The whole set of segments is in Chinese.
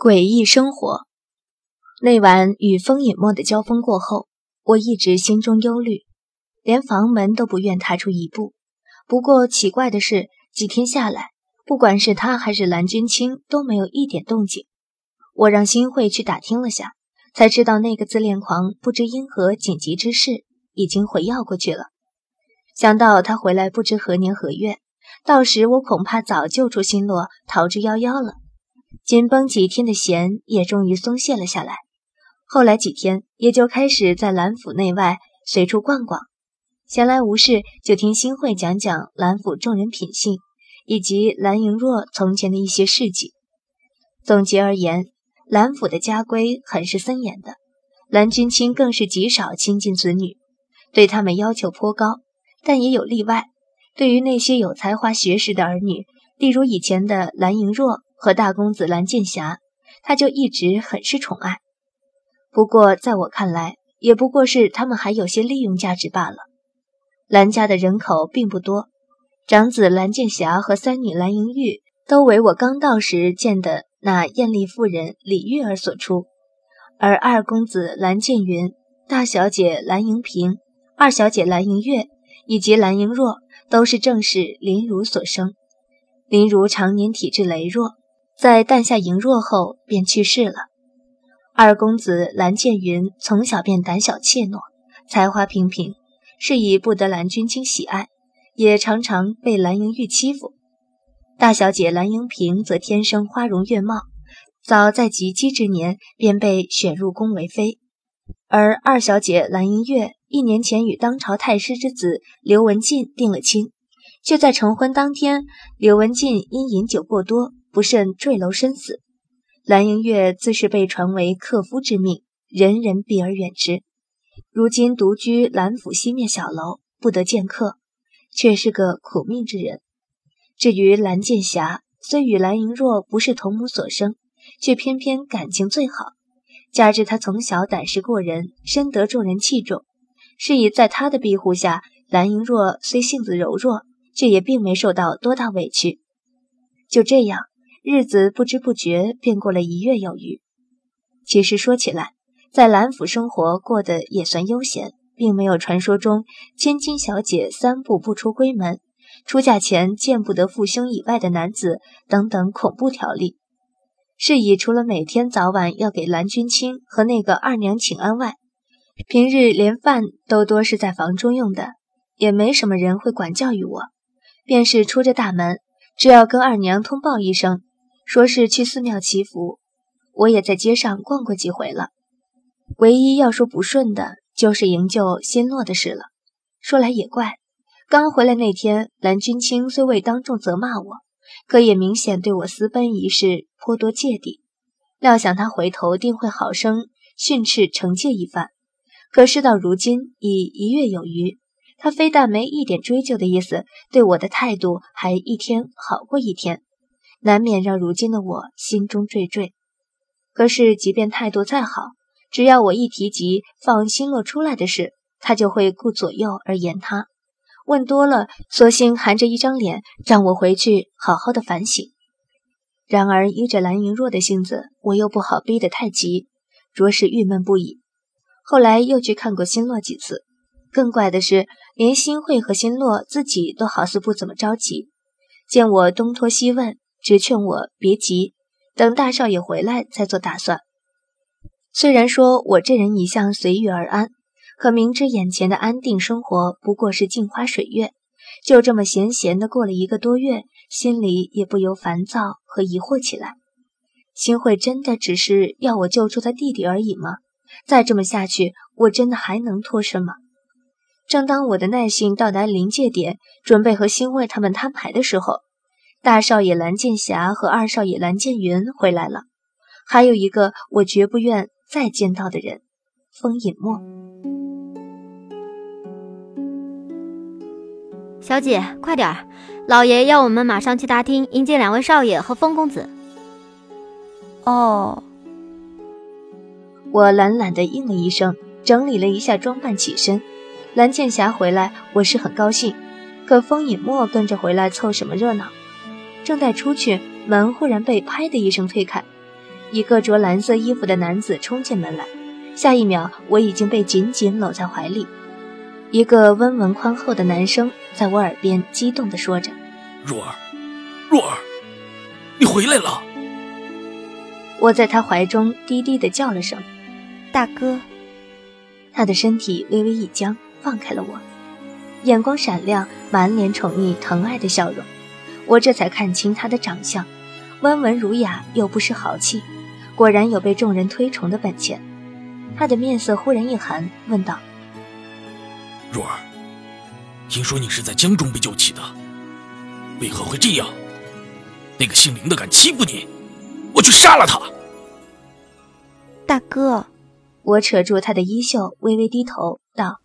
诡异生活。那晚与风隐墨的交锋过后，我一直心中忧虑，连房门都不愿踏出一步。不过奇怪的是，几天下来，不管是他还是蓝君清都没有一点动静。我让新慧去打听了下，才知道那个自恋狂不知因何紧急之事，已经回药过去了。想到他回来不知何年何月，到时我恐怕早就出新落，逃之夭夭了。紧绷几天的弦也终于松懈了下来。后来几天，也就开始在兰府内外随处逛逛，闲来无事就听新慧讲讲兰府众人品性，以及兰莹若从前的一些事迹。总结而言，兰府的家规很是森严的，兰君清更是极少亲近子女，对他们要求颇高。但也有例外，对于那些有才华学识的儿女，例如以前的兰莹若。和大公子蓝剑侠，他就一直很是宠爱。不过在我看来，也不过是他们还有些利用价值罢了。蓝家的人口并不多，长子蓝剑侠和三女蓝莹玉都为我刚到时见的那艳丽妇人李玉儿所出，而二公子蓝剑云、大小姐蓝莹萍、二小姐蓝莹月以及蓝莹若，都是正是林如所生。林如常年体质羸弱。在诞下莹若后便去世了。二公子蓝剑云从小便胆小怯懦，才华平平，是以不得蓝君清喜爱，也常常被蓝莹玉欺负。大小姐蓝莹萍则天生花容月貌，早在及笄之年便被选入宫为妃。而二小姐蓝莹月一年前与当朝太师之子刘文静定了亲，却在成婚当天，刘文静因饮酒过多。不慎坠楼身死，蓝莹月自是被传为克夫之命，人人避而远之。如今独居蓝府西面小楼，不得见客，却是个苦命之人。至于蓝剑侠，虽与蓝莹若不是同母所生，却偏偏感情最好。加之他从小胆识过人，深得众人器重，是以在他的庇护下，蓝莹若虽性子柔弱，却也并没受到多大委屈。就这样。日子不知不觉便过了一月有余。其实说起来，在兰府生活过得也算悠闲，并没有传说中千金小姐三步不出闺门、出嫁前见不得父兄以外的男子等等恐怖条例。是以除了每天早晚要给蓝君清和那个二娘请安外，平日连饭都多是在房中用的，也没什么人会管教于我。便是出着大门，只要跟二娘通报一声。说是去寺庙祈福，我也在街上逛过几回了。唯一要说不顺的，就是营救新洛的事了。说来也怪，刚回来那天，蓝君清虽未当众责骂我，可也明显对我私奔一事颇多芥蒂。料想他回头定会好生训斥惩戒一番。可事到如今已一月有余，他非但没一点追究的意思，对我的态度还一天好过一天。难免让如今的我心中惴惴。可是，即便态度再好，只要我一提及放新洛出来的事，他就会顾左右而言他。问多了，索性含着一张脸让我回去好好的反省。然而，依着蓝莹若的性子，我又不好逼得太急，着实郁闷不已。后来又去看过新洛几次，更怪的是，连新慧和新洛自己都好似不怎么着急，见我东拖西问。只劝我别急，等大少爷回来再做打算。虽然说我这人一向随遇而安，可明知眼前的安定生活不过是镜花水月，就这么闲闲的过了一个多月，心里也不由烦躁和疑惑起来。新慧真的只是要我救出他弟弟而已吗？再这么下去，我真的还能脱身吗？正当我的耐性到达临界点，准备和新慧他们摊牌的时候，大少爷蓝剑侠和二少爷蓝剑云回来了，还有一个我绝不愿再见到的人——风隐墨。小姐，快点儿，老爷要我们马上去大厅迎接两位少爷和风公子。哦，我懒懒的应了一声，整理了一下装扮，起身。蓝剑侠回来，我是很高兴，可风隐墨跟着回来凑什么热闹？正待出去，门忽然被“拍”的一声推开，一个着蓝色衣服的男子冲进门来，下一秒我已经被紧紧搂在怀里。一个温文宽厚的男生在我耳边激动地说着：“若儿，若儿，你回来了！”我在他怀中低低地叫了声：“大哥。”他的身体微微一僵，放开了我，眼光闪亮，满脸宠溺疼爱的笑容。我这才看清他的长相，温文儒雅又不失豪气，果然有被众人推崇的本钱。他的面色忽然一寒，问道：“若儿，听说你是在江中被救起的，为何会这样？那个姓林的敢欺负你，我去杀了他！”大哥。我扯住他的衣袖，微微低头道：“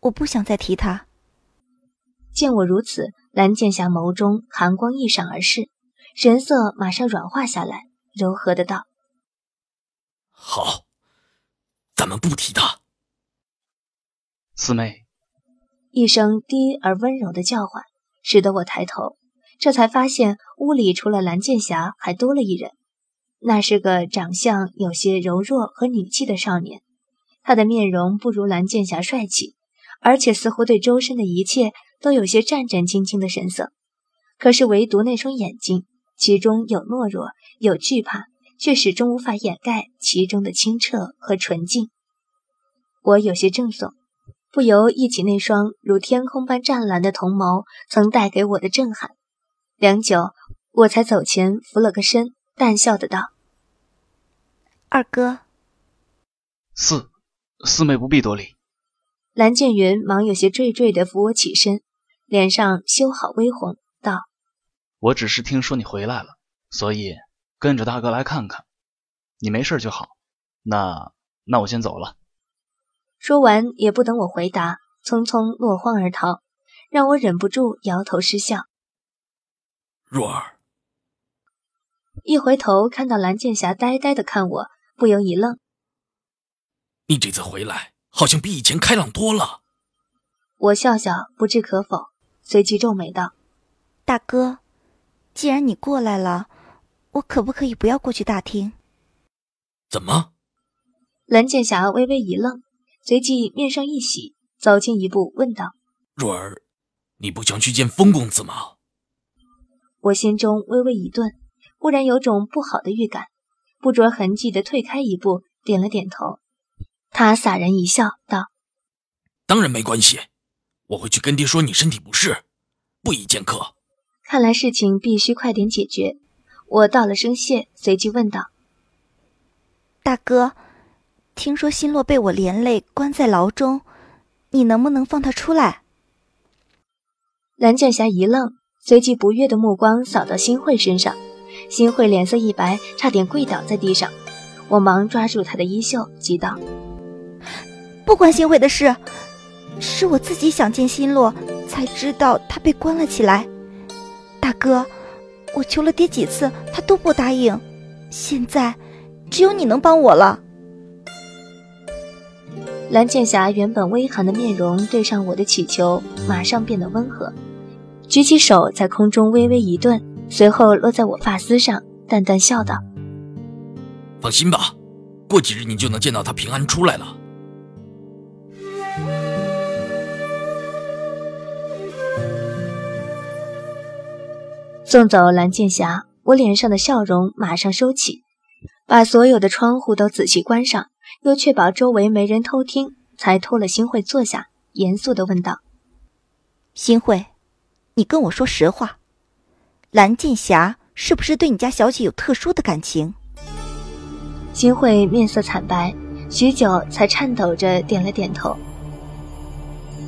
我不想再提他。”见我如此，蓝剑侠眸中寒光一闪而逝，神色马上软化下来，柔和的道：“好，咱们不提他。”四妹，一声低而温柔的叫唤，使得我抬头，这才发现屋里除了蓝剑侠，还多了一人。那是个长相有些柔弱和女气的少年，他的面容不如蓝剑侠帅气，而且似乎对周身的一切都有些战战兢兢的神色。可是唯独那双眼睛，其中有懦弱，有惧怕，却始终无法掩盖其中的清澈和纯净。我有些怔悚，不由忆起那双如天空般湛蓝的瞳眸曾带给我的震撼。良久，我才走前扶了个身。淡笑的道：“二哥，四四妹不必多礼。”蓝剑云忙有些惴惴地扶我起身，脸上羞好微红，道：“我只是听说你回来了，所以跟着大哥来看看。你没事就好。那那我先走了。”说完也不等我回答，匆匆落荒而逃，让我忍不住摇头失笑。若儿。一回头看到蓝剑侠呆呆的看我，不由一愣：“你这次回来好像比以前开朗多了。”我笑笑，不置可否，随即皱眉道：“大哥，既然你过来了，我可不可以不要过去大厅？”怎么？蓝剑侠微微一愣，随即面上一喜，走近一步问道：“若儿，你不想去见风公子吗？”我心中微微一顿。忽然有种不好的预感，不着痕迹的退开一步，点了点头。他洒然一笑，道：“当然没关系，我会去跟爹说你身体不适，不宜见客。”看来事情必须快点解决。我道了声谢，随即问道：“大哥，听说新洛被我连累关在牢中，你能不能放他出来？”蓝剑侠一愣，随即不悦的目光扫到新慧身上。新慧脸色一白，差点跪倒在地上。我忙抓住她的衣袖，急道：“不关心慧的事，是我自己想见新洛，才知道他被关了起来。大哥，我求了爹几次，他都不答应。现在，只有你能帮我了。”蓝剑侠原本微寒的面容对上我的祈求，马上变得温和，举起手在空中微微一顿。随后落在我发丝上，淡淡笑道：“放心吧，过几日你就能见到他平安出来了。”送走蓝剑侠，我脸上的笑容马上收起，把所有的窗户都仔细关上，又确保周围没人偷听，才拖了新慧坐下，严肃地问道：“新慧，你跟我说实话。”蓝剑侠是不是对你家小姐有特殊的感情？新慧面色惨白，许久才颤抖着点了点头。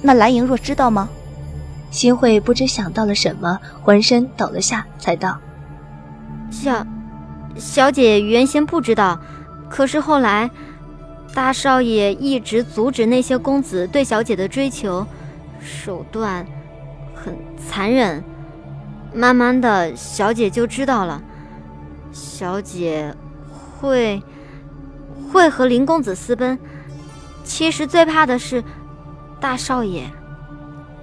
那蓝莹若知道吗？新慧不知想到了什么，浑身抖了下，才道：“小小姐原先不知道，可是后来大少爷一直阻止那些公子对小姐的追求，手段很残忍。”慢慢的小姐就知道了，小姐会会和林公子私奔。其实最怕的是大少爷。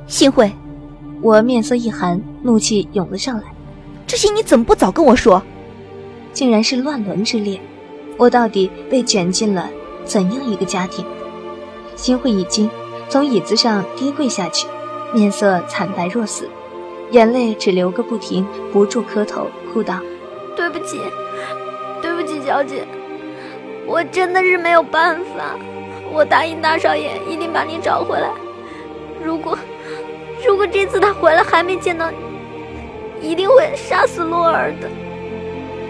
幸会，我面色一寒，怒气涌了上来。这些你怎么不早跟我说？竟然是乱伦之恋。我到底被卷进了怎样一个家庭？心会一惊，从椅子上跌跪下去，面色惨白若死，眼泪只流个不停，不住磕头，哭道：“对不起，对不起，小姐，我真的是没有办法。我答应大少爷一定把你找回来。如果，如果这次他回来还没见到你，一定会杀死洛儿的。”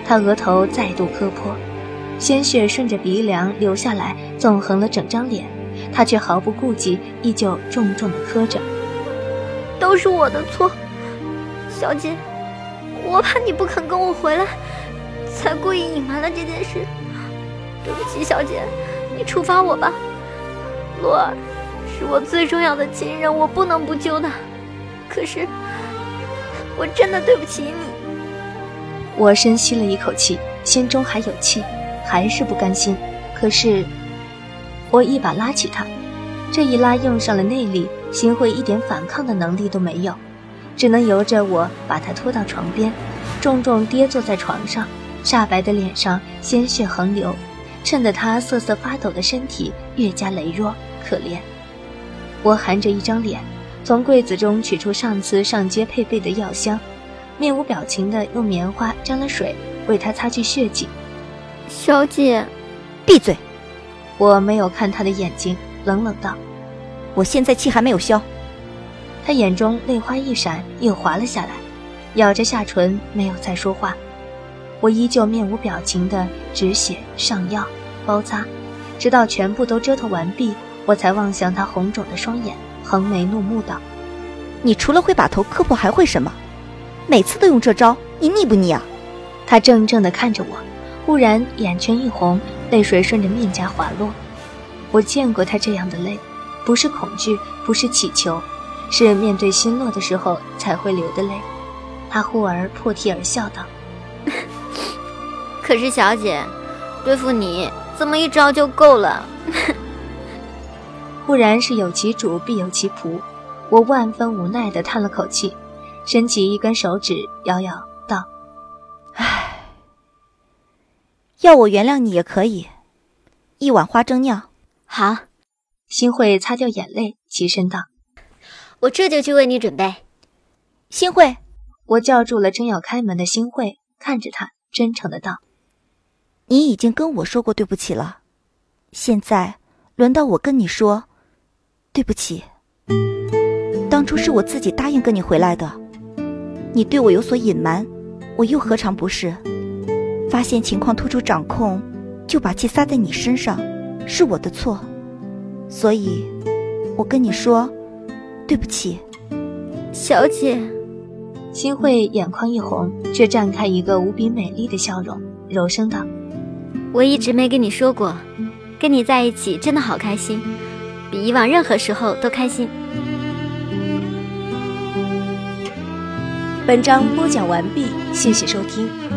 他额头再度磕破。鲜血顺着鼻梁流下来，纵横了整张脸，他却毫不顾忌，依旧重重的磕着。都是我的错，小姐，我怕你不肯跟我回来，才故意隐瞒了这件事。对不起，小姐，你处罚我吧。洛儿是我最重要的亲人，我不能不救他。可是，我真的对不起你。我深吸了一口气，心中还有气。还是不甘心，可是我一把拉起他，这一拉用上了内力，心慧一点反抗的能力都没有，只能由着我把他拖到床边，重重跌坐在床上，煞白的脸上鲜血横流，衬得他瑟瑟发抖的身体越加羸弱可怜。我含着一张脸，从柜子中取出上次上街配备的药箱，面无表情地用棉花沾了水为他擦去血迹。小姐，闭嘴！我没有看他的眼睛，冷冷道：“我现在气还没有消。”他眼中泪花一闪，又滑了下来，咬着下唇，没有再说话。我依旧面无表情的止血、上药、包扎，直到全部都折腾完毕，我才望向他红肿的双眼，横眉怒目道：“你除了会把头磕破，还会什么？每次都用这招，你腻不腻啊？”他怔怔地看着我。忽然眼圈一红，泪水顺着面颊滑落。我见过他这样的泪，不是恐惧，不是乞求，是面对心落的时候才会流的泪。他忽而破涕而笑道：“可是小姐，对付你这么一招就够了。”忽然是有其主必有其仆，我万分无奈地叹了口气，伸起一根手指摇摇。要我原谅你也可以，一碗花蒸酿。好，新慧擦掉眼泪，起身道：“我这就去为你准备。”新慧，我叫住了正要开门的新慧，看着他，真诚的道：“你已经跟我说过对不起了，现在轮到我跟你说对不起。当初是我自己答应跟你回来的，你对我有所隐瞒，我又何尝不是？”发现情况突出掌控，就把气撒在你身上，是我的错，所以，我跟你说，对不起，小姐。新慧眼眶一红，却绽开一个无比美丽的笑容，柔声道：“我一直没跟你说过，跟你在一起真的好开心，比以往任何时候都开心。”本章播讲完毕，谢谢收听。